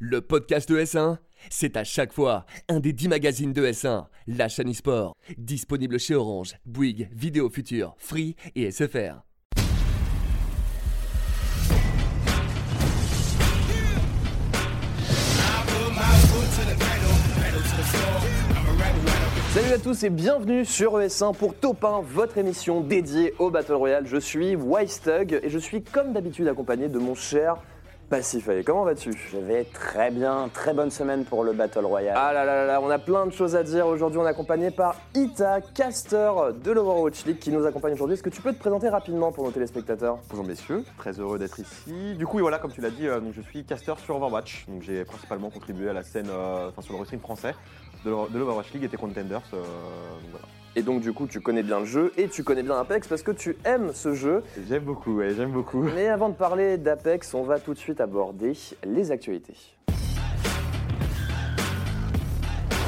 Le podcast de S1, c'est à chaque fois un des 10 magazines de S1, la chaîne e-sport, disponible chez Orange, Bouygues, Vidéo Future, Free et SFR. Salut à tous et bienvenue sur ES1 pour Top 1, votre émission dédiée au Battle Royale. Je suis Wystug et je suis comme d'habitude accompagné de mon cher Passif. Allez, comment vas-tu? Je vais très bien, très bonne semaine pour le Battle Royale. Ah là là là là, on a plein de choses à dire. Aujourd'hui, on est accompagné par Ita, caster de l'Overwatch League qui nous accompagne aujourd'hui. Est-ce que tu peux te présenter rapidement pour nos téléspectateurs? Bonjour messieurs, très heureux d'être ici. Du coup, oui, voilà, comme tu l'as dit, euh, donc je suis caster sur Overwatch. Donc j'ai principalement contribué à la scène, euh, enfin sur le wrestling français de l'Overwatch League et des Contenders. euh, donc voilà. Et donc, du coup, tu connais bien le jeu et tu connais bien Apex parce que tu aimes ce jeu. J'aime beaucoup, ouais, j'aime beaucoup. Mais avant de parler d'Apex, on va tout de suite aborder les actualités.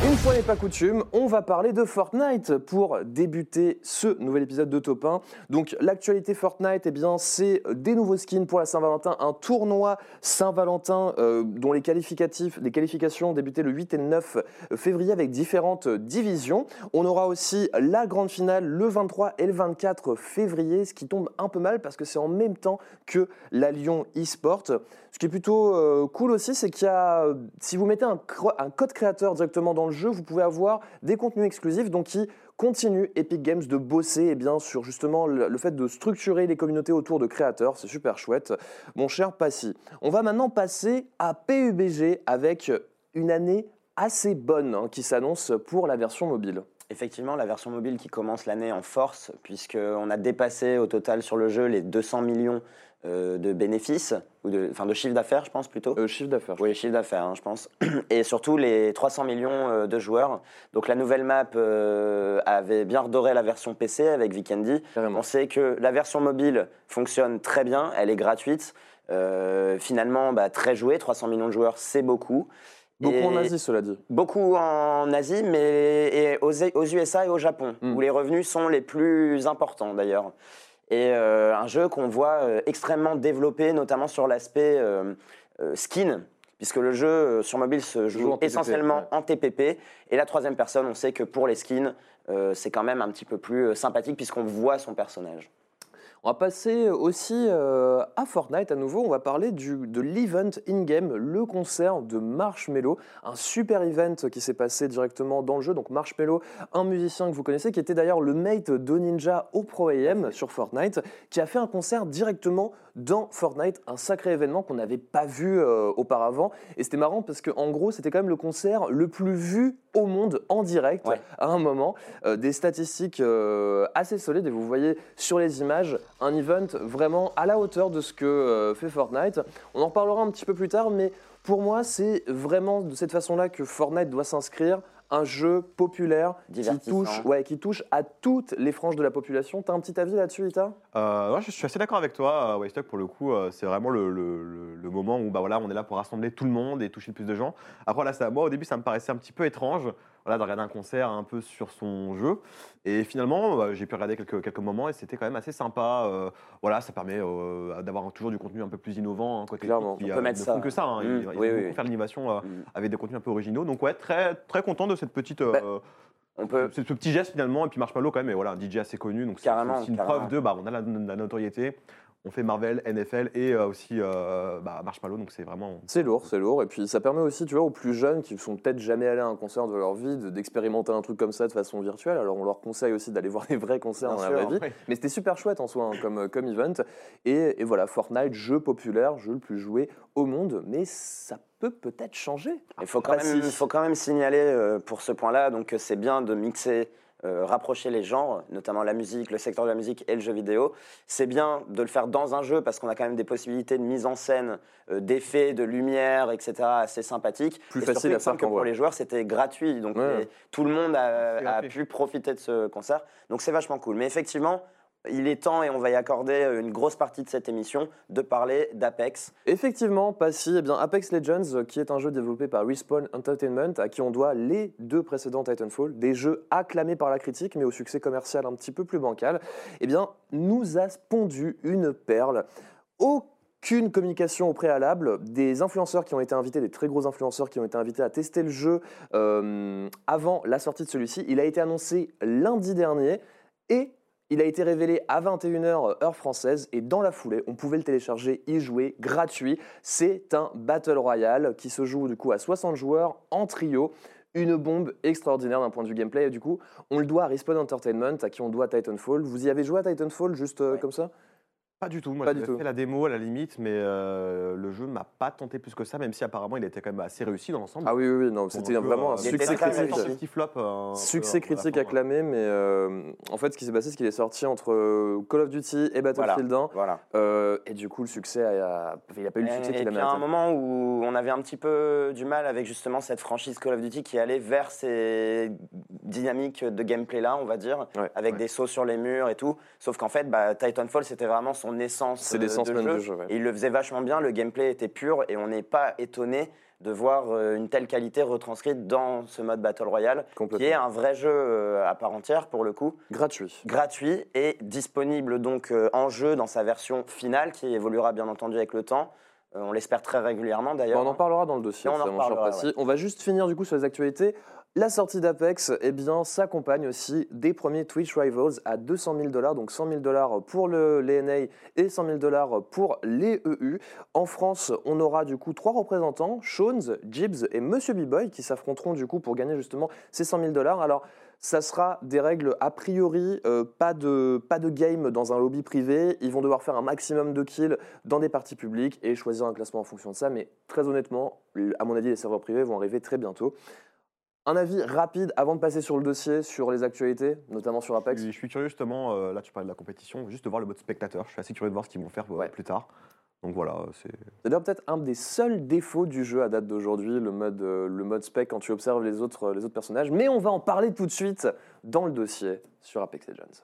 Une fois n'est pas coutume, on va parler de Fortnite pour débuter ce nouvel épisode de Top 1. Donc l'actualité Fortnite, eh bien, c'est des nouveaux skins pour la Saint-Valentin, un tournoi Saint-Valentin euh, dont les qualificatifs, les qualifications débutaient le 8 et le 9 février avec différentes divisions. On aura aussi la grande finale le 23 et le 24 février, ce qui tombe un peu mal parce que c'est en même temps que la Lyon eSport. Ce qui est plutôt euh, cool aussi, c'est qu'il y a, si vous mettez un, un code créateur directement dans le jeu, vous pouvez avoir des contenus exclusifs, donc qui continue Epic Games de bosser eh bien, sur justement le, fait de structurer les communautés autour de créateurs. C'est super chouette. Mon cher Passy, on va maintenant passer à PUBG avec une année assez bonne hein, qui s'annonce pour la version mobile. Effectivement, la version mobile qui commence l'année en force, puisqu'on a dépassé au total sur le jeu les 200 millions euh, de bénéfices, ou de, enfin de chiffre d'affaires, je pense plutôt. Euh, chiffre d'affaires. Oui, chiffre d'affaires, hein, je pense. Et surtout les 300 millions euh, de joueurs. Donc la nouvelle map euh, avait bien redoré la version PC avec Vikendi. Carrément. On sait que la version mobile fonctionne très bien, elle est gratuite. Finalement, bah, très jouée, 300 millions de joueurs, c'est beaucoup. Beaucoup Et- en Asie, cela dit. Beaucoup en Asie, mais et aux, aux USA et au Japon, Mm. où les revenus sont les plus importants d'ailleurs. Et euh, un jeu qu'on voit euh, extrêmement développé, notamment sur l'aspect euh, skin, puisque le jeu sur mobile se joue joue en TPP, essentiellement ouais. en TPP. Et la troisième personne, on sait que pour les skins, euh, c'est quand même un petit peu plus sympathique, puisqu'on voit son personnage. On va passer aussi euh, à Fortnite à nouveau. On va parler du, de l'event in-game, le concert de Marshmello, un super event qui s'est passé directement dans le jeu. Donc Marshmello, un musicien que vous connaissez, qui était d'ailleurs le mate de Ninja au Pro AM sur Fortnite, qui a fait un concert directement dans Fortnite, un sacré événement qu'on n'avait pas vu euh, auparavant. Et c'était marrant parce qu'en gros, c'était quand même le concert le plus vu au monde en direct Ouais. à un moment. Euh, des statistiques assez solides et vous voyez sur les images un event vraiment à la hauteur de ce que euh, fait Fortnite. On en reparlera un petit peu plus tard, mais pour moi, c'est vraiment de cette façon-là que Fortnite doit s'inscrire. Un jeu populaire qui touche, ouais, qui touche à toutes les franges de la population. T'as un petit avis là-dessus, Ita? Euh, ouais, je suis assez d'accord avec toi, euh, Waystock, pour le coup, euh, c'est vraiment le, le- le- le moment où bah, voilà, on est là pour rassembler tout le monde et toucher le plus de gens. Après, là, ça, moi, au début, ça me paraissait un petit peu étrange voilà, de regarder un concert un peu sur son jeu. Et finalement, bah, j'ai pu regarder quelques, quelques moments et c'était quand même assez sympa. euh, voilà, ça permet euh, d'avoir toujours du contenu un peu plus innovant. hein, côté Clairement. On euh, peut mettre ne ça. font que ça. hein, Mmh, ils, oui, oui, oui. faire l'innovation euh, Mm. avec des contenus un peu originaux. Donc, ouais, très, très content de cette petite. Bah, euh, On peut, c'est ce petit geste finalement, et puis Marshmallow quand même, et voilà, un DJ assez connu, donc c'est Carrément, c'est aussi une carrément. preuve de, bah, on a la, la notoriété, on fait Marvel, NFL et euh, aussi euh, bah, Marshmallow, donc c'est vraiment... C'est lourd, c'est lourd. Et puis ça permet aussi, tu vois, aux plus jeunes qui sont peut-être jamais allés à un concert de leur vie, de- d'expérimenter un truc comme ça de façon virtuelle. Alors on leur conseille aussi d'aller voir des vrais concerts Bien dans la vraie vie. Mais c'était super chouette en soi hein, comme, comme event. Et, et voilà, Fortnite, jeu populaire, jeu le plus joué au monde. Mais ça peut peut-être changer. Il faut quand, Bah, même, si. faut quand même signaler euh, pour ce point-là donc que c'est bien de mixer, euh, rapprocher les genres, notamment la musique, le secteur de la musique et le jeu vidéo. C'est bien de le faire dans un jeu parce qu'on a quand même des possibilités de mise en scène, euh, d'effets, de lumière, etc. assez sympathiques. Plus Et facile surtout, à faire que pour les joueurs, c'était gratuit. Donc Ouais. les- tout le monde a, a pu profiter de ce concert. Donc c'est vachement cool. Mais effectivement, il est temps, et on va y accorder une grosse partie de cette émission, de parler d'Apex. Effectivement, Passy, eh bien Apex Legends, euh, qui est un jeu développé par Respawn Entertainment, à qui on doit les deux précédents Titanfall, des jeux acclamés par la critique, mais au succès commercial un petit peu plus bancal, eh bien, nous a pondu une perle. Au qu'une communication au préalable, des influenceurs qui ont été invités, des très gros influenceurs qui ont été invités à tester le jeu euh, avant la sortie de celui-ci. Il a été annoncé lundi dernier et il a été révélé à 21h heure française et dans la foulée, on pouvait le télécharger, y jouer gratuit. C'est un Battle Royale qui se joue du coup à 60 joueurs en trio. Une bombe extraordinaire d'un point de vue gameplay et du coup, on le doit à Respawn Entertainment, à qui on doit Titanfall. Vous y avez joué à Titanfall juste euh, Ouais. comme ça? Pas du tout, moi Pas j'ai du tout. fait la démo à la limite, mais euh, le jeu m'a pas tenté plus que ça, même si apparemment il était quand même assez réussi dans l'ensemble. Ah oui, oui, oui, non, c'était un vraiment un euh, Il succès critique. réussi. Un petit flop. euh, un Succès peu critique fin, acclamé, mais euh, en fait, ce qui s'est passé, c'est qu'il est sorti entre Call of Duty et Battlefield 1. Voilà. euh, et du coup, le succès, a, il n'a pas eu le succès qu'il a puis à un mérité. moment où on avait un petit peu du mal avec justement cette franchise Call of Duty qui allait vers ces dynamiques de gameplay là, on va dire, Ouais, avec ouais. des sauts sur les murs et tout. Sauf qu'en fait, bah, Titanfall c'était vraiment son essence. C'est euh, l'essence de même jeu. du jeu. ouais. Et il le faisait vachement bien, le gameplay était pur et on n'est pas étonné de voir euh, une telle qualité retranscrite dans ce mode Battle Royale, qui est un vrai jeu euh, à part entière pour le coup, Gratuit. gratuit et disponible donc en jeu dans sa version finale, qui évoluera bien entendu avec le temps. On l'espère très régulièrement d'ailleurs. on en parlera dans le dossier, on en reparlera, précis. On va juste finir du coup sur les actualités. La sortie d'Apex, eh s'accompagne aussi des premiers Twitch Rivals à 200 000 dollars, donc 100 000 dollars pour le, les et 100 000 dollars pour les EU. En France, on aura du coup trois représentants, Shones, Gibbs et Monsieur B-Boy, qui s'affronteront du coup pour gagner justement ces 100 000 dollars. Alors, ça sera des règles a priori, euh, pas, de, pas de game dans un lobby privé. Ils vont devoir faire un maximum de kills dans des parties publiques et choisir un classement en fonction de ça. Mais très honnêtement, à mon avis, les serveurs privés vont arriver très bientôt. Un avis rapide avant de passer sur le dossier, sur les actualités, notamment sur Je Apex. suis, je suis curieux justement, euh, là tu parlais de la compétition, juste de voir le mode spectateur. Je suis assez curieux de voir ce qu'ils vont faire euh, Ouais. plus tard. Donc voilà, c'est. C'est d'ailleurs peut-être un des seuls défauts du jeu à date d'aujourd'hui, le mode, euh, le mode spec quand tu observes les autres, les autres personnages. Mais on va en parler tout de suite dans le dossier sur Apex Legends.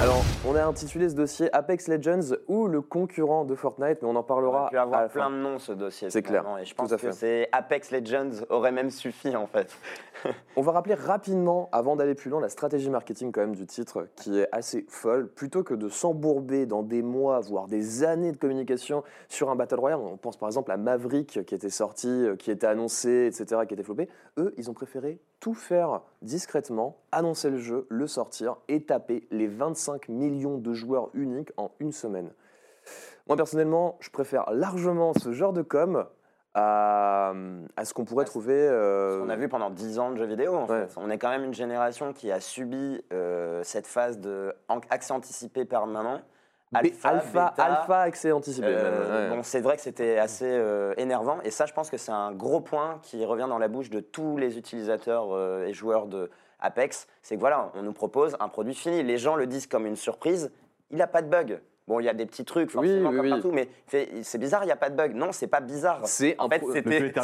Alors, on a intitulé ce dossier Apex Legends ou le concurrent de Fortnite, mais on en parlera aurait pu avoir à la fin. plein de noms ce dossier. C'est clair, Et je pense que c'est Apex Legends aurait même suffi en fait. On va rappeler rapidement, avant d'aller plus loin, la stratégie marketing quand même du titre, qui est assez folle. Plutôt que de s'embourber dans des mois, voire des années de communication sur un Battle Royale, on pense par exemple à Maverick qui était sorti, euh, qui était annoncé, etc., qui était floppé. Eux, ils ont préféré tout faire discrètement, annoncer le jeu, le sortir et taper les 25 millions de joueurs uniques en une semaine. Moi, personnellement, je préfère largement ce genre de com à, à ce qu'on pourrait trouver... euh, On a vu pendant 10 ans de jeux vidéo en Ouais. fait. On est quand même une génération qui a subi euh, cette phase de accès anticipé permanent. B- alpha, bêta, alpha, accès anticipé. Euh, ouais. Bon, c'est vrai que c'était assez euh, énervant et ça, je pense que c'est un gros point qui revient dans la bouche de tous les utilisateurs euh, et joueurs de Apex. C'est que voilà, on nous propose un produit fini. Les gens le disent comme une surprise. Il n'a pas de bug. Bon, il y a des petits trucs forcément Oui, oui, comme oui. partout, mais c'est bizarre, il n'y a pas de bug. Non, c'est pas bizarre. C'est En fait,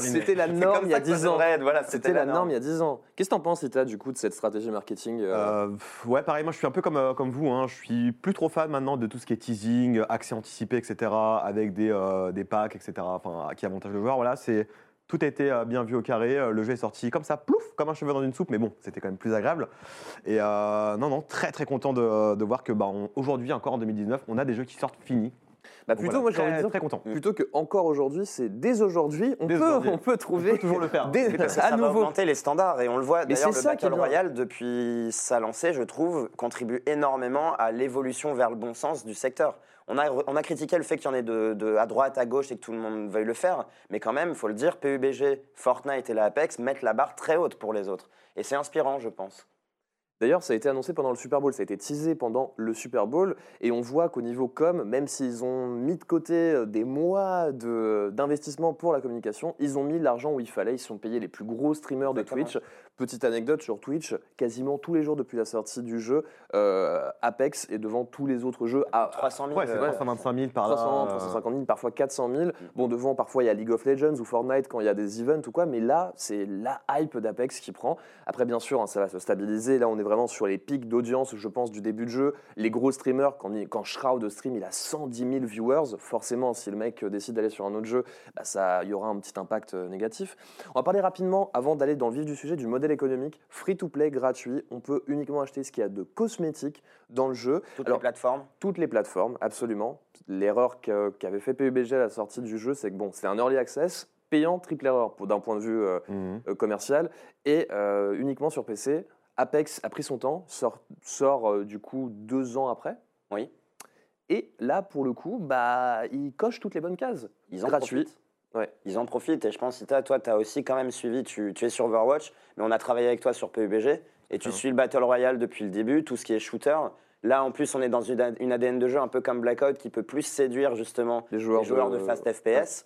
c'était la norme il y a ça que ça 10 ans. Voilà, C'était la norme il y a 10 ans. Qu'est-ce que t'en penses, Ita, du coup, de cette stratégie marketing euh, Euh, ouais, pareil, moi je suis un peu comme, euh, comme vous. hein. Je suis plus trop fan maintenant de tout ce qui est teasing, accès anticipé, etc. Avec des, euh, des packs, etc. Enfin, qui avantagent le joueur. Voilà, c'est. Tout a été euh, bien vu au carré, euh, le jeu est sorti comme ça, plouf, comme un cheveu dans une soupe, mais bon, c'était quand même plus agréable. Et euh, non, non, très très content de, de voir que bah, aujourd'hui, encore en 2019, on a des jeux qui sortent finis. Bah plutôt, voilà, moi j'ai très, envie de dire, très content. plutôt que encore aujourd'hui, c'est dès aujourd'hui, on, Dès peut, aujourd'hui. on peut trouver. On peut toujours le faire. dès- Oui, parce que à ça va nouveau. augmenter les standards et on le voit Mais d'ailleurs c'est le ça qui est Battle. Royale depuis sa lancée je trouve contribue énormément à l'évolution vers le bon sens du secteur on a, critiqué le fait qu'il y en ait de, de- à droite à gauche et que tout le monde veuille le faire. Mais quand même il faut le dire PUBG Fortnite et la Apex mettent la barre très haute pour les autres. Et c'est inspirant je pense D'ailleurs, ça a été annoncé pendant le Super Bowl, ça a été teasé pendant le Super Bowl, et on voit qu'au niveau com, même s'ils ont mis de côté euh, des mois de- d'investissement pour la communication, ils ont mis l'argent où il fallait, ils se sont payés les plus gros streamers de. Twitch. Petite anecdote sur Twitch, quasiment tous les jours depuis la sortie du jeu, euh, Apex est devant tous les autres jeux à 300 000 Ouais, c'est euh, 325 000 par là. 300, euh, 350 000, parfois 400 000. Bon, devant, parfois, il y a League of Legends ou Fortnite quand il y a des events ou quoi, mais là, c'est la hype d'Apex qui prend. Après, bien sûr, hein, ça va se stabiliser. Là, on est vraiment vraiment sur les pics d'audience, je pense, du début de jeu. Les gros streamers, quand, il- quand Shroud stream, il a 110 000 viewers. Forcément, si le mec euh, décide d'aller sur un autre jeu, bah, ça, il y aura un petit impact euh, négatif. On va parler rapidement, avant d'aller dans le vif du sujet, du modèle économique. Free-to-play, gratuit. On peut uniquement acheter ce qu'il y a de cosmétique dans le jeu. Toutes Alors, les plateformes. toutes les plateformes, absolument. L'erreur qu'avait fait PUBG à la sortie du jeu, c'est que bon, c'était un early access payant, triple erreur d'un point de vue euh, Mhm. commercial et euh, uniquement sur PC. Apex a pris son temps, sort, sort euh, du coup deux ans après. Oui. Et là, pour le coup, bah, il coche toutes les bonnes cases. Ils en Gratuit. profitent. Ouais. Ils en profitent. Et je pense que toi, toi tu as aussi quand même suivi, tu, tu es sur Overwatch, mais on a travaillé avec toi sur PUBG. Et tu Ah. suis le Battle Royale depuis le début, tout ce qui est shooter. Là, en plus, on est dans une, une ADN de jeu un peu comme Blackout qui peut plus séduire justement Les joueurs, les joueurs de, fast FPS.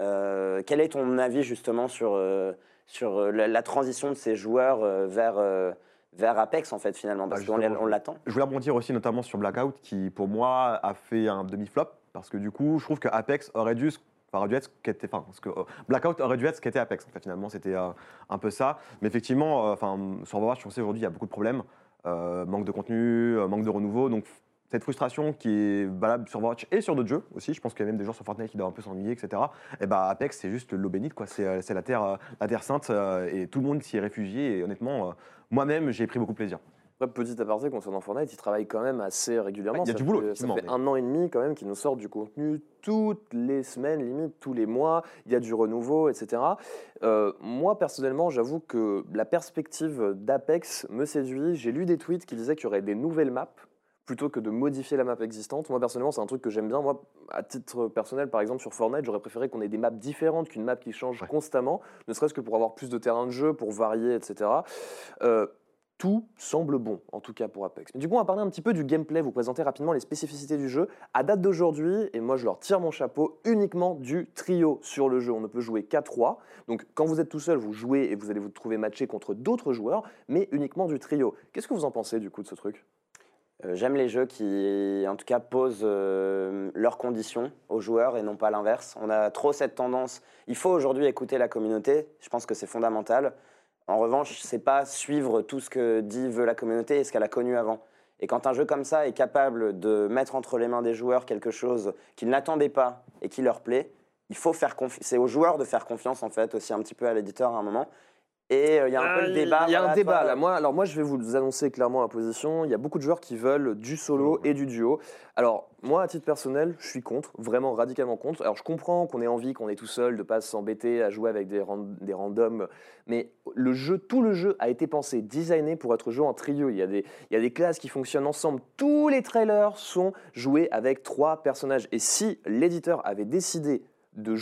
Euh, quel est ton avis justement sur, euh, sur euh, la, la transition de ces joueurs euh, vers, euh, vers Apex en fait finalement Parce Bah, qu'on l'attend. Je voulais rebondir aussi notamment sur Blackout qui pour moi a fait un demi-flop parce que du coup je trouve que Apex aurait dû, enfin, aurait dû être ce qu'était, enfin, ce que, euh, Blackout aurait dû être ce qu'était Apex. En fait, finalement c'était euh, un peu ça. Mais effectivement, euh, enfin sur Overwatch, on sait aujourd'hui il y a beaucoup de problèmes, Euh, manque de contenu, euh, manque de renouveau, donc cette frustration qui est valable sur Overwatch et sur d'autres jeux aussi, je pense qu'il y a même des joueurs sur Fortnite qui doivent un peu s'ennuyer, etc. Et bah Apex, c'est juste l'eau bénite, quoi. C'est, euh, la terre, euh, la terre sainte, euh, et tout le monde s'y est réfugié. Et honnêtement, moi-même, j'ai pris beaucoup de plaisir. Après, petit aparté concernant Fortnite, ils travaillent quand même assez régulièrement. Il y a Ça du boulot, fait- Ça fait mais- un an et demi quand même qu'ils nous sortent du contenu toutes les semaines, limite tous les mois. Il y a du renouveau, etc. Euh, moi, personnellement, j'avoue que la perspective d'Apex me séduit. J'ai lu des tweets qui disaient qu'il y aurait des nouvelles maps plutôt que de modifier la map existante. Moi, personnellement, c'est un truc que j'aime bien. Moi, à titre personnel, par exemple, sur Fortnite, j'aurais préféré qu'on ait des maps différentes qu'une map qui change Ouais. constamment, ne serait-ce que pour avoir plus de terrain de jeu, pour varier, etc. Euh, tout semble bon, en tout cas pour Apex. Mais du coup, on va parler un petit peu du gameplay, vous présenter rapidement les spécificités du jeu. À date d'aujourd'hui, et moi je leur tire mon chapeau, uniquement du trio sur le jeu. On ne peut jouer qu'à 3. Donc quand vous êtes tout seul, vous jouez et vous allez vous trouver matché contre d'autres joueurs, mais uniquement du trio. Qu'est-ce que vous en pensez du coup de ce truc? Euh, J'aime les jeux qui, en tout cas, posent euh, leurs conditions aux joueurs et non pas l'inverse. On a trop cette tendance. Il faut aujourd'hui écouter la communauté. Je pense que c'est fondamental. En revanche, c'est pas suivre tout ce que dit veut la communauté et ce qu'elle a connu avant. Et quand un jeu comme ça est capable de mettre entre les mains des joueurs quelque chose qu'ils n'attendaient pas et qui leur plaît, il faut faire. C'est aux joueurs de faire confiance en fait aussi un petit peu à l'éditeur à un moment. Et euh, il y a un peu le débat. Il y a un débat toi, là. Moi, alors moi, je vais vous annoncer clairement la position. Il y a beaucoup de joueurs qui veulent du solo et du duo. Alors moi, à titre personnel, je suis contre, vraiment radicalement contre. Alors je comprends qu'on ait envie, qu'on est tout seul, de pas s'embêter à jouer avec des, ran- des randoms, mais le jeu, tout le jeu a été pensé, designé pour être joué en trio. Il y a des, il y a des classes qui fonctionnent ensemble. Tous les trailers sont joués avec trois personnages. Et si l'éditeur avait décidé de,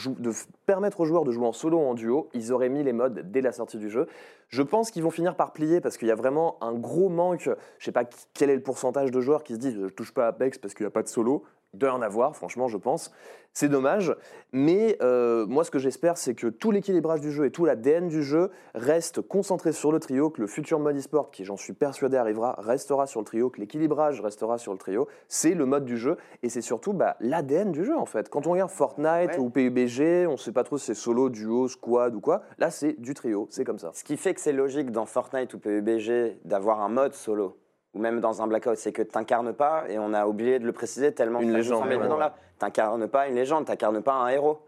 permettre aux joueurs de jouer en solo ou en duo, ils auraient mis les modes dès la sortie du jeu. Je pense qu'ils vont finir par plier parce qu'il y a vraiment un gros manque. Je sais pas quel est le pourcentage de joueurs qui se disent je touche pas Apex parce qu'il n'y a pas de solo. Y en avoir, franchement, je pense. C'est dommage. Mais euh, moi, ce que j'espère, c'est que tout l'équilibrage du jeu et tout l'ADN du jeu reste concentré sur le trio, que le futur mode e-sport, qui j'en suis persuadé arrivera, restera sur le trio, que l'équilibrage restera sur le trio. C'est le mode du jeu et c'est surtout bah, l'ADN du jeu, en fait. Quand on regarde Fortnite Ouais. ou PUBG, on sait pas trop si c'est solo, duo, squad ou quoi. Là, c'est du trio, c'est comme ça. Ce qui fait que c'est logique dans Fortnite ou PUBG d'avoir un mode solo, ou même dans un Blackout, c'est que tu n'incarnes pas, et on a oublié de le préciser tellement Une légende, ouais. t'incarnes pas une légende, t'incarnes pas un héros.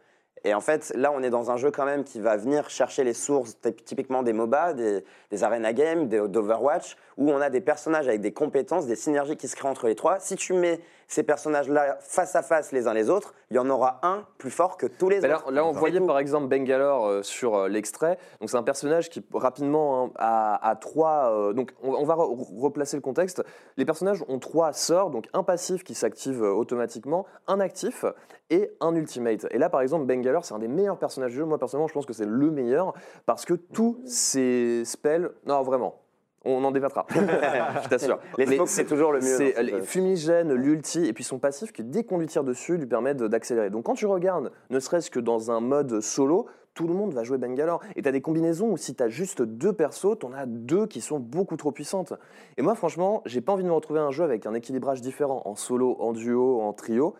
Et en fait, là, on est dans un jeu quand même qui va venir chercher les sources typ- typiquement des MOBA, des, des Arena Games, des- d'Overwatch, où on a des personnages avec des compétences, des synergies qui se créent entre les trois. Si tu mets ces personnages-là face à face les uns les autres, il y en aura un plus fort que tous les Mais là, autres. là, on voyait tout. par exemple Bangalore euh, sur euh, l'extrait. Donc c'est un personnage qui rapidement hein, a, a trois. euh, donc on, on va re- replacer le contexte. Les personnages ont trois sorts, donc un passif qui s'active euh, automatiquement, un actif et un ultimate. Et là par exemple Bangalore, c'est un des meilleurs personnages du jeu. Moi personnellement, je pense que c'est le meilleur parce que tous ces spells, non vraiment. On en débattra, je t'assure. Les smokes, c'est toujours le mieux. C'est les jeu. fumigène, l'ulti, et puis son passif qui, dès qu'on lui tire dessus, lui permet d'accélérer. Donc quand tu regardes, ne serait-ce que dans un mode solo, tout le monde va jouer Bangalore. Et tu as des combinaisons où si tu as juste deux persos, tu en as deux qui sont beaucoup trop puissantes. Et moi, franchement, j'ai pas envie de me retrouver un jeu avec un équilibrage différent, en solo, en duo, en trio.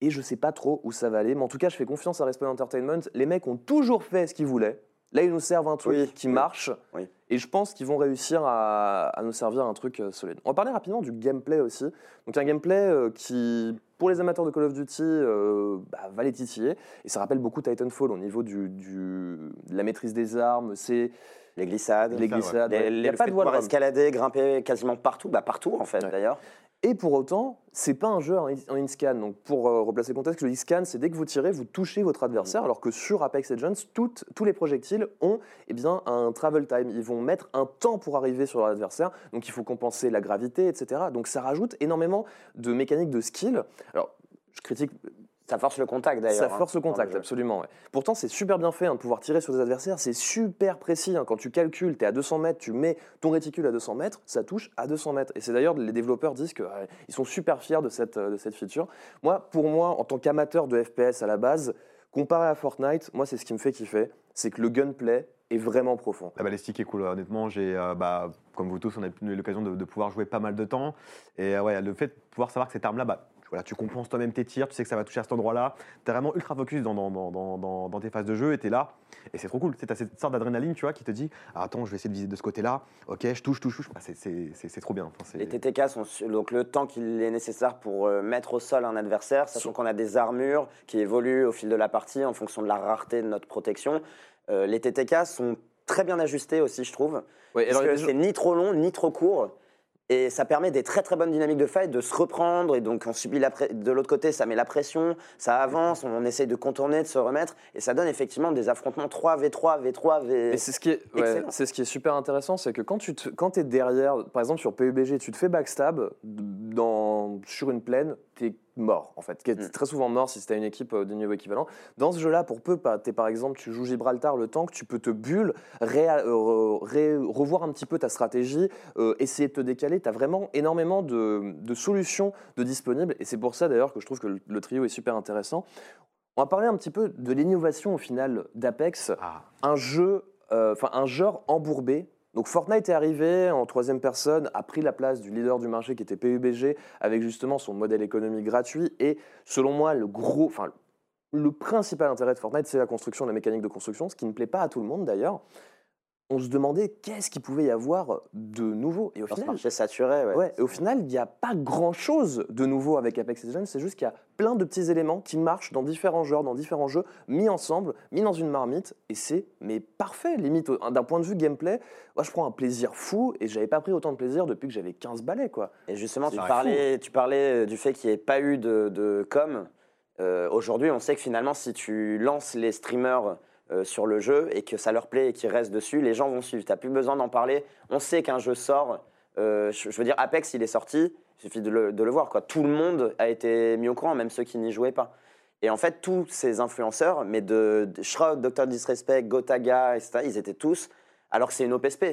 Et je sais pas trop où ça va aller, mais en tout cas, je fais confiance à Respawn Entertainment. Les mecs ont toujours fait ce qu'ils voulaient. Là, ils nous servent un truc Oui, qui oui, marche. oui. Et je pense qu'ils vont réussir à, à nous servir un truc euh, solide. On va parler rapidement du gameplay aussi. Donc, un gameplay euh, qui, pour les amateurs de Call of Duty, euh, bah, va les titiller. Et ça rappelle beaucoup Titanfall au niveau du, du- de la maîtrise des armes. C'est Les glissades. les ouais. glissades. Les-. Il n'y a pas de pouvoir escalader, grimper quasiment partout, bah partout en fait Ouais. d'ailleurs. Et pour autant, c'est pas un jeu en in-scan. Donc pour euh, replacer le contexte, le in-scan, c'est dès que vous tirez, vous touchez votre adversaire, alors que sur Apex Legends, toutes- tous les projectiles ont eh bien, un travel time. Ils vont mettre un temps pour arriver sur l'adversaire, donc il faut compenser la gravité, etc. Donc ça rajoute énormément de mécaniques de skill. Alors, je critique Ça force le contact d'ailleurs. ça hein, force le contact, absolument. ouais. Pourtant, c'est super bien fait hein, de pouvoir tirer sur des adversaires. C'est super précis. hein. Quand tu calcules, tu es à 200 mètres, tu mets ton réticule à 200 mètres, ça touche à 200 mètres. Et c'est d'ailleurs, les développeurs disent qu'ils sont super fiers de cette, euh, de cette feature. Moi, pour moi, en tant qu'amateur de FPS à la base, comparé à Fortnite, moi, c'est ce qui me fait kiffer. C'est que le gunplay est vraiment profond. La balistique est cool, honnêtement. J'ai, euh, bah, comme vous tous, on a eu l'occasion de, de pouvoir jouer pas mal de temps. Et euh, ouais, le fait de pouvoir savoir que cette arme-là, bah, voilà, tu compenses toi-même tes tirs, tu sais que ça va toucher à cet endroit-là. Tu es vraiment ultra focus dans, dans, dans, dans- dans- dans tes phases de jeu et tu es là. Et c'est trop cool. Tu as cette sorte d'adrénaline tu vois, qui te dit ah, Attends, je vais essayer de viser de ce côté-là. Ok, je touche, touche, touche. C'est- c'est c'est- c'est trop bien. Enfin, c'est- Les TTK sont donc le temps qu'il est nécessaire pour euh, mettre au sol un adversaire, sachant qu'on a des armures qui évoluent au fil de la partie en fonction de la rareté de notre protection. Euh, les TTK sont très bien ajustés aussi, je trouve. Ouais, Parce alors, que c'est ni trop long, ni trop court. Et ça permet des très très bonnes dynamiques de fight, de se reprendre. Et donc on subit la de l'autre côté, ça met la pression, ça avance, on essaye de contourner, de se remettre. Et ça donne effectivement des affrontements 3v3, V3, V. Et c'est ce qui est, ouais, c'est ce qui est super intéressant, c'est que quand tu te, quand es derrière, par exemple sur PUBG, tu te fais backstab dans, sur une plaine, es mort en fait. Tu es Mm. très souvent mort si tu une équipe euh, de niveau équivalent. Dans ce jeu-là, pour peu, pas, t'es, par exemple, tu joues Gibraltar, le tank, tu peux te bulle, ré- euh, ré- revoir un petit peu ta stratégie, euh, essayer de te décaler. Tu as vraiment énormément de, de solutions de disponibles. Et c'est pour ça d'ailleurs que je trouve que le, le trio est super intéressant. On va parler un petit peu de l'innovation au final d'Apex Ah, un jeu, euh, enfin un genre embourbé. Donc Fortnite est arrivé en troisième personne, a pris la place du leader du marché qui était PUBG avec justement son modèle économique gratuit et selon moi le gros, enfin le principal intérêt de Fortnite c'est la construction, la mécanique de construction, ce qui ne plaît pas à tout le monde d'ailleurs. On se demandait qu'est-ce qu'il pouvait y avoir de nouveau et au Dans final, marché saturé, ouais. Ouais, et au final, il n'y a pas grand-chose de nouveau avec Apex Legends, c'est juste qu'il y a plein de petits éléments qui marchent dans différents genres, dans différents jeux, mis ensemble, mis dans une marmite, et c'est mais parfait, limite, d'un point de vue gameplay, moi je prends un plaisir fou, et j'avais pas pris autant de plaisir depuis que j'avais 15 balais, quoi. Et justement, tu fou. parlais, tu parlais euh, du fait qu'il n'y ait pas eu de, de com. Euh, Aujourd'hui, on sait que finalement, si tu lances les streamers euh, sur le jeu et que ça leur plaît et qu'ils restent dessus, les gens vont suivre. Tu n'as plus besoin d'en parler. On sait qu'un jeu sort. euh, je, je veux dire, Apex, il est sorti. Il suffit de le, de le voir. Quoi. Tout le monde a été mis au courant, même ceux qui n'y jouaient pas. Et en fait, tous ces influenceurs, mais de, de Shroud, Dr. Disrespect, Gotaga, etc., ils étaient tous, alors que c'est une OPSP.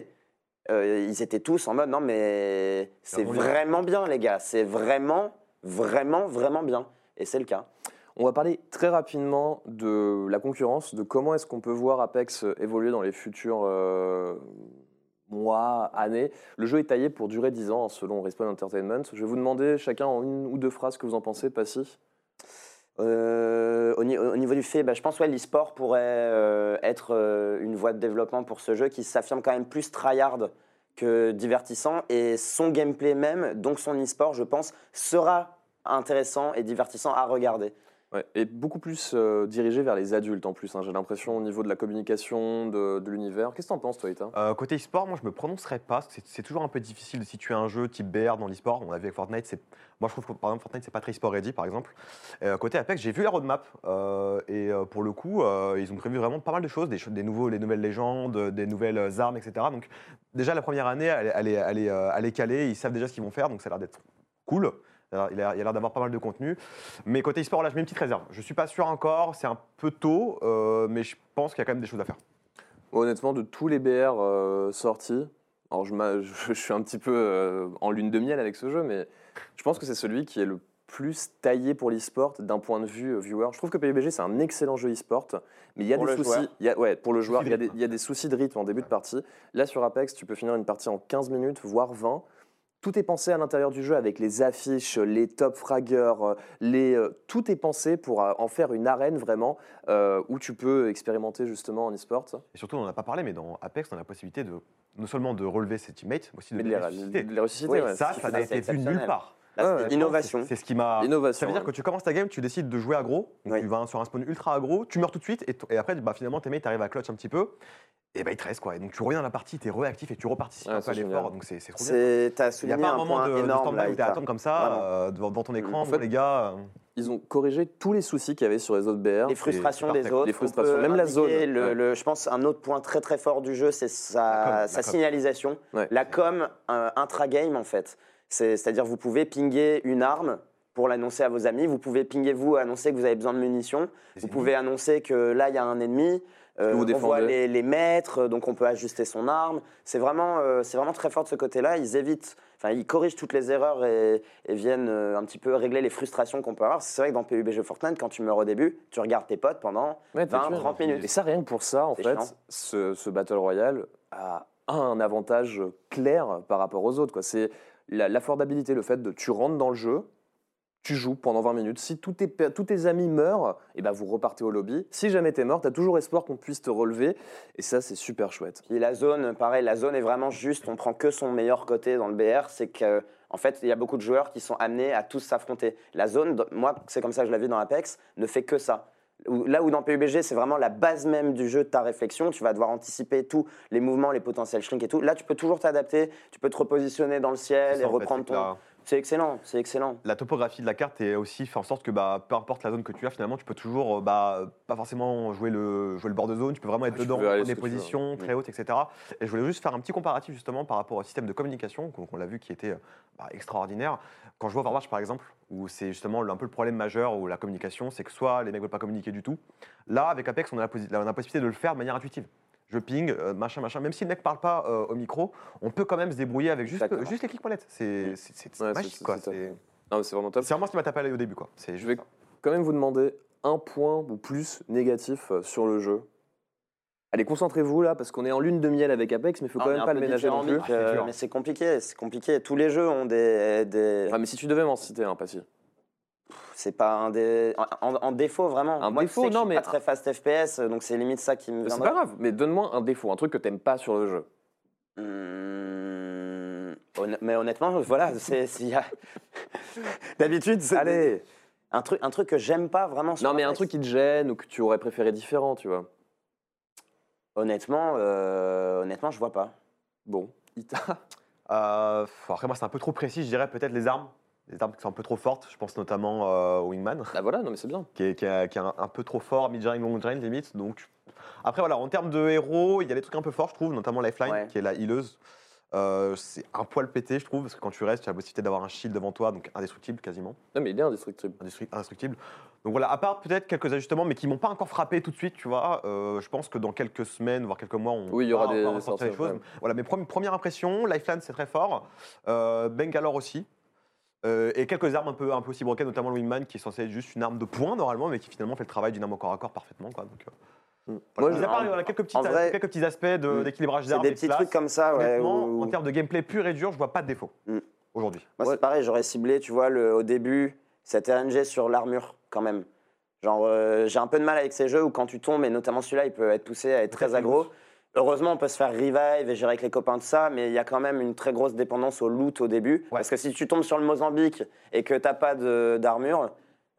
Euh, ils étaient tous en mode non mais c'est Vraiment bien. vraiment bien les gars, c'est vraiment vraiment vraiment bien et c'est le cas. On va parler très rapidement de la concurrence, de comment est-ce qu'on peut voir Apex évoluer dans les futurs euh, mois, années. Le jeu est taillé pour durer 10 ans, selon Respawn Entertainment. Je vais vous demander chacun en une ou deux phrases ce que vous en pensez, Passy. Euh, au, ni- au niveau du fait, bah, je pense que l'e-sport pourrait euh, être euh, une voie de développement pour ce jeu qui s'affirme quand même plus tryhard que divertissant et son gameplay même, donc son e-sport, je pense, sera intéressant et divertissant à regarder. Et beaucoup plus euh, dirigé vers les adultes en plus, hein, j'ai l'impression, au niveau de la communication, de, l'univers. Qu'est-ce que t'en penses, toi, Ita Euh, côté e-sport, moi je me prononcerai pas, c'est- toujours un peu difficile de situer un jeu type BR dans l'e-sport. On a vu avec Fortnite, moi je trouve que par exemple Fortnite c'est pas très e-sport ready par exemple. Euh, côté Apex, j'ai vu la roadmap euh, et pour le coup ils ont prévu vraiment pas mal de choses, des, nouveaux, les nouvelles légendes, des nouvelles armes, etc. Donc déjà la première année elle est calée, ils savent déjà ce qu'ils vont faire, donc ça a l'air d'être cool. Alors, il a l'air d'avoir pas mal de contenu. Mais côté e-sport, là, je mets une petite réserve. Je suis pas sûr encore, c'est un peu tôt, euh, mais je pense qu'il y a quand même des choses à faire. Honnêtement, de tous les BR euh, sortis, alors je, m'a- je- je suis un petit peu euh, en lune de miel avec ce jeu, mais je pense que c'est celui qui est le plus taillé pour l'e-sport d'un point de vue viewer. Je trouve que PUBG c'est un excellent jeu e-sport, mais il y a Pour des soucis. y a- ouais, pour le joueur, il y, a des, de il y a des soucis de rythme en début de partie. Là sur Apex, tu peux finir une partie en 15 minutes, voire 20. Tout est pensé à l'intérieur du jeu avec les affiches, les top fraggers, euh, les, euh, tout est pensé pour euh, en faire une arène vraiment euh, où tu peux expérimenter justement en e-sport. Et surtout, on n'en a pas parlé, mais dans Apex, on a la possibilité de non seulement de relever ses teammates, mais aussi de Mais les les, ressusciter. de les ressusciter, Oui, ouais. Ça, ça n'a été vu nulle part. Là, Ouais, l'innovation. C'est ce qui m'a. L'innovation, Ça veut dire que tu commences ta game, tu décides de jouer aggro, donc Oui. tu vas sur un spawn ultra aggro, tu meurs tout de suite, et, après, bah, finalement, tes mates arrivent à clutch un petit peu, et bah, ils te restent quoi. Et donc tu reviens dans la partie, tu es réactif et tu reparticipes un peu à l'effort, donc c'est c'est trop bien. Il n'y a pas un moment de, de stand-by où tu à attendre comme ça euh, devant, devant ton écran, En fait, les gars. euh, Ils ont corrigé tous les soucis qu'il y avait sur les autres BR. Les frustrations des autres. Les On frustrations, même la zone. Le, Ouais. le- je pense un autre point très très fort du jeu, c'est La sa, com, signalisation. Ouais. La com euh, intra-game en fait. C'est- C'est-à-dire vous pouvez pinguer une arme pour l'annoncer à vos amis. Vous pouvez pinguer vous, annoncer que vous avez besoin de munitions. les Vous ennemis. pouvez annoncer que là, il y a un ennemi. Euh, vous on voit les, les maîtres, donc on peut ajuster son arme. C'est vraiment, euh, c'est vraiment très fort de ce côté-là. Ils évitent, enfin, ils corrigent toutes les erreurs et, et viennent euh, un petit peu régler les frustrations qu'on peut avoir. C'est vrai que dans PUBG Fortnite, quand tu meurs au début, tu regardes tes potes pendant Ouais, t'es 20, tué. 30 minutes. Et ça, rien que pour ça, en fait, ce, ce Battle Royale a un avantage clair par rapport aux autres. quoi. C'est l'affordabilité, le fait de tu rentres dans le jeu, tu joues pendant 20 minutes. Si tous tes, tous tes amis meurent, et ben vous repartez au lobby. Si jamais t'es mort, t'as toujours espoir qu'on puisse te relever. Et ça, c'est super chouette. Puis la zone, pareil, la zone est vraiment juste. On prend que son meilleur côté dans le BR, c'est que en fait, il y a beaucoup de joueurs qui sont amenés à tous s'affronter. La zone, moi, c'est comme ça que je la vis dans Apex, ne fait que ça. Là où dans PUBG, c'est vraiment la base même du jeu de ta réflexion, tu vas devoir anticiper tous les mouvements, les potentiels shrink et tout. Là, tu peux toujours t'adapter, tu peux te repositionner dans le ciel et reprendre ton. C'est excellent, c'est excellent. la topographie de la carte est aussi fait en sorte que bah, peu importe la zone que tu as, finalement, tu peux toujours euh, bah, pas forcément jouer le, jouer le bord de zone, tu peux vraiment être dedans, prendre des positions très hautes, etc. Et je voulais juste faire un petit comparatif justement par rapport au système de communication, qu'on l'a vu qui était bah, extraordinaire. Quand je vois Overwatch par exemple, où c'est justement un peu le problème majeur où la communication, c'est que soit les mecs veulent pas communiquer du tout. Là, avec Apex, on a la, posi- on a la possibilité de le faire de manière intuitive. Je ping, euh, machin, machin. Même si le mec parle pas euh, au micro, on peut quand même se débrouiller avec juste, juste les clics molettes. C'est Ouais, magique, c'est- quoi. vraiment top. c'est vraiment ce qui m'a tapé à l'œil au début, quoi. Je vais ça. quand même vous demander un point ou plus négatif euh, sur le jeu. Allez, concentrez-vous là, parce qu'on est en lune de miel avec Apex, mais il faut Ah, quand même pas le ménager non plus. Euh, dur. mais c'est compliqué, c'est compliqué. Tous les jeux ont des. des- Ah, mais si tu devais m'en citer un, Passy. C'est pas un des. En, en défaut, vraiment. Un Moi, tu défaut, sais non, je suis mais- pas très fast FPS, donc c'est limite ça qui me C'est pas grave, mais donne-moi un défaut, un truc que t'aimes pas sur le jeu. Honn- Mais honnêtement, voilà, c'est. s'il y a- D'habitude, c'est. Allez Un truc, un truc que j'aime pas vraiment. sur Non, mais un truc qui te gêne ou que tu aurais préféré différent, tu vois. Honnêtement, euh, honnêtement, je vois pas. Bon, Ita. Euh, après, moi, c'est un peu trop précis, je dirais peut-être les armes. Les armes qui sont un peu trop fortes. Je pense notamment euh, au Wingman, Bah voilà, non, mais c'est bien. qui est, qui est- qui est un, un peu trop fort, mid-range, long-range limite. Donc, après, voilà, en termes de héros, il y a des trucs un peu forts, je trouve, notamment Lifeline, Ouais. qui est la healeuse. Euh, c'est un poil pété, je trouve, parce que quand tu restes, tu as la possibilité d'avoir un shield devant toi, donc indestructible quasiment. Non, mais il est indestructible. Indestru- indestructible. Donc voilà, à part peut-être quelques ajustements, mais qui m'ont pas encore frappé tout de suite, tu vois. euh, je pense que dans quelques semaines, voire quelques mois, on Oui, il y aura des- des sorties, choses. ouais. Voilà, mes premi- premières impressions, Lifeline c'est très fort, euh, Bangalore aussi. Euh, et quelques armes un peu, un peu aussi notamment le Wingman qui est censé être juste une arme de poing normalement, mais qui finalement fait le travail d'une arme au corps à corps parfaitement. Quoi. Donc, euh, Mm. voilà. Moi, Mis à part, il y a quelques, petits, en vrai- quelques petits aspects de- Mm. d'équilibrage d'armes. des et de petits classe. trucs comme ça, ouais. En termes de gameplay pur et dur, je vois pas de défaut Mm. aujourd'hui. Moi, Ouais. c'est pareil, j'aurais ciblé, tu vois, le, au début, cette RNG sur l'armure, quand même. Genre, euh, j'ai un peu de mal avec ces jeux où quand tu tombes, et notamment celui-là, il peut être poussé à être très Très aggro. Heureusement, on peut se faire revive et gérer avec les copains, tout ça, mais il y a quand même une très grosse dépendance au loot au début. Parce que si tu tombes sur le Mozambique et que t'as pas de- d'armure,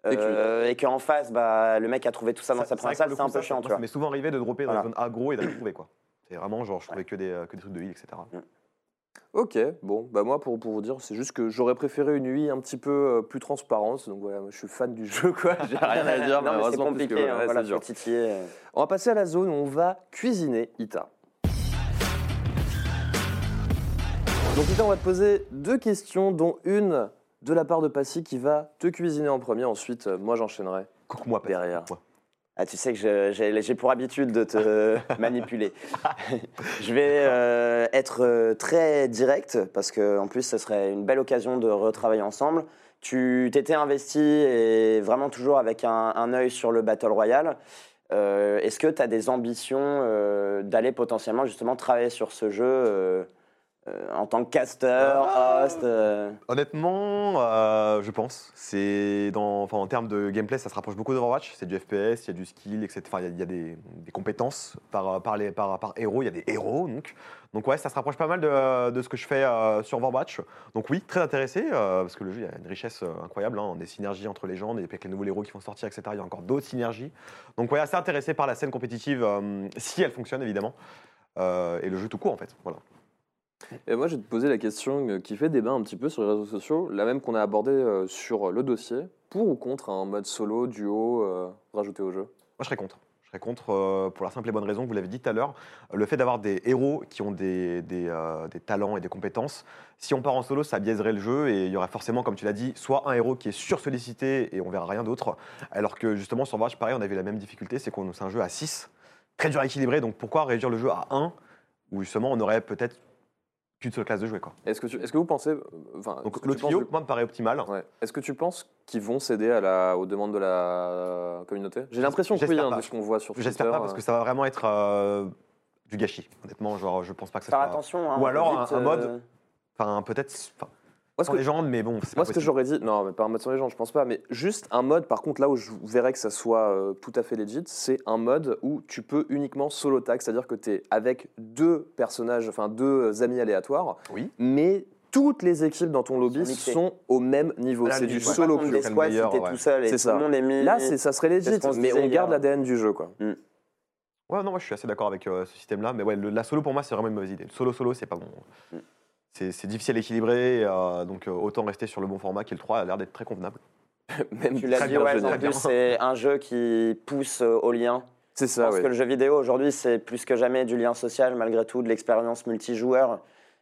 Et que- euh, et qu'en face, bah, le mec a trouvé tout ça dans Ça- sa première salle, c'est un peu chiant, ça m'est souvent arrivé de dropper dans la zone aggro et d'aller trouver quoi. C'est vraiment genre, je trouvais que, des, euh, que des trucs de heal, etc. Ok, bon, bah moi pour, pour vous dire, c'est juste que j'aurais préféré une UI un petit peu euh, plus transparente. Donc voilà, moi, je suis fan du jeu, quoi. J'ai rien à dire, non, mais c'est compliqué, hein, ouais, voilà, dur. faut titiller. On va passer à la zone où on va cuisiner Ita. Donc Ita, on va te poser deux questions, dont une de la part de Passy qui va te cuisiner en premier. Ensuite, euh, moi j'enchaînerai derrière. Ah, tu sais que j'ai pour habitude de te manipuler. je vais euh, être euh, très direct parce que en plus, ce serait une belle occasion de retravailler ensemble. Tu t'étais investi et vraiment toujours avec un, un œil sur le Battle Royale. Euh, Est-ce que tu as des ambitions euh, d'aller potentiellement justement travailler sur ce jeu en tant que casteur, Ah. host euh, Honnêtement, euh, je pense. C'est dans, enfin, en termes de gameplay, ça se rapproche beaucoup d'Overwatch. C'est du FPS, il y a du skill, etc. Enfin, il y a- il y a, des, des compétences par, par, les, par, par héros. Il y a des héros, donc. Donc ouais, ça se rapproche pas mal de, de ce que je fais euh, sur Overwatch. Donc oui, très intéressé, euh, parce que le jeu, il y a une richesse euh, incroyable, hein, des synergies entre les gens, puis avec les nouveaux héros qui vont sortir, etc. Il y a encore d'autres synergies. Donc ouais, assez intéressé par la scène compétitive, euh, si elle fonctionne évidemment, Euh, et le jeu tout court en fait. Voilà. Et moi, je vais te poser la question euh, qui fait débat un petit peu sur les réseaux sociaux, la même qu'on a abordée euh, sur le dossier. Pour ou contre un mode solo, duo euh, rajouté au jeu? Moi, je serais contre. Je serais contre euh, pour la simple et bonne raison, vous l'avez dit tout à l'heure, le fait d'avoir des héros qui ont euh, des talents et des compétences. Si on part en solo, ça biaiserait le jeu et il y aurait forcément, comme tu l'as dit, soit un héros qui est sursollicité et on verra rien d'autre. Alors que justement, sur Overwatch, pareil, on avait la même difficulté, c'est qu'on c'est un jeu à 6, très dur à équilibrer. Donc pourquoi réduire le jeu à 1 où justement on aurait peut-être qu'une seule classe de jouer quoi. Est-ce que, tu- est-ce que vous pensez. Enfin, Donc le trio, que- moi, me paraît optimal. Ouais. Est-ce que tu penses qu'ils vont céder à la, aux demandes de la communauté? J'ai l'impression que oui, J'espère hein, pas. de ce qu'on voit sur Twitter. J'espère pas parce que ça va vraiment être euh, du gâchis. Honnêtement, genre, je pense pas que ça Faire sera. attention. hein, Ou alors vite, un- un mode- euh, Enfin, peut-être. Enfin, sans que- légende, mais bon, c'est pas Moi, ce que j'aurais dit, non, mais pas un mode sans légende, je pense pas, mais juste un mode, par contre, là où je verrais que ça soit euh, tout à fait legit, c'est un mode où tu peux uniquement solo tag, c'est-à-dire que tu es avec deux personnages, enfin deux amis aléatoires, Oui. mais toutes les équipes dans ton lobby Sont au même niveau. C'est du solo meilleur, si t'es ouais. tout seul et C'est tout ça. le monde est mis. Là, ça serait legit, mais on garde hier. l'ADN du jeu, quoi. Ouais, non, moi je suis assez d'accord avec euh, ce système-là. Mais ouais, le- la solo pour moi, c'est vraiment une mauvaise idée. Le solo-solo, c'est pas bon. Mm. C'est difficile à équilibrer, euh, donc euh, autant rester sur le bon format qui est le 3, a l'air d'être très convenable. Même Tu l'as dit, ouais, généré. en plus, c'est un jeu qui pousse euh, au lien. C'est ça, ouais. que le jeu vidéo aujourd'hui, c'est plus que jamais du lien social, malgré tout, de l'expérience multijoueur.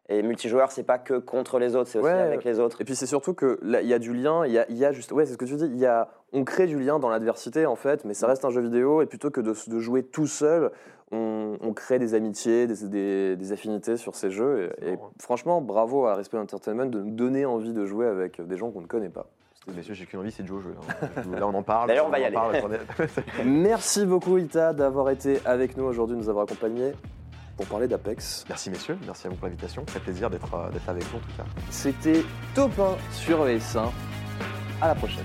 Et multijoueur, c'est pas que contre les autres, c'est aussi Ouais. avec les autres. Et puis c'est surtout que il y a du lien, il y a, il y a juste, ouais, c'est ce que tu dis, il y a, on crée du lien dans l'adversité en fait, mais ça reste un jeu vidéo et plutôt que de, de jouer tout seul, on, on crée des amitiés, des, des- des affinités sur ces jeux. Et, et marrant. franchement, bravo à Respect Entertainment de nous donner envie de jouer avec des gens qu'on ne connaît pas. Messieurs, j'ai qu'une envie, c'est de jouer au jeu. hein. Là, on en parle. D'ailleurs, on va y aller. Merci beaucoup Ita d'avoir été avec nous aujourd'hui, de nous avoir accompagnés pour parler d'Apex. merci, messieurs. Merci à vous pour l'invitation. Très plaisir d'être euh, d'être avec vous en tout cas. C'était Top 1 sur ES1. À la prochaine.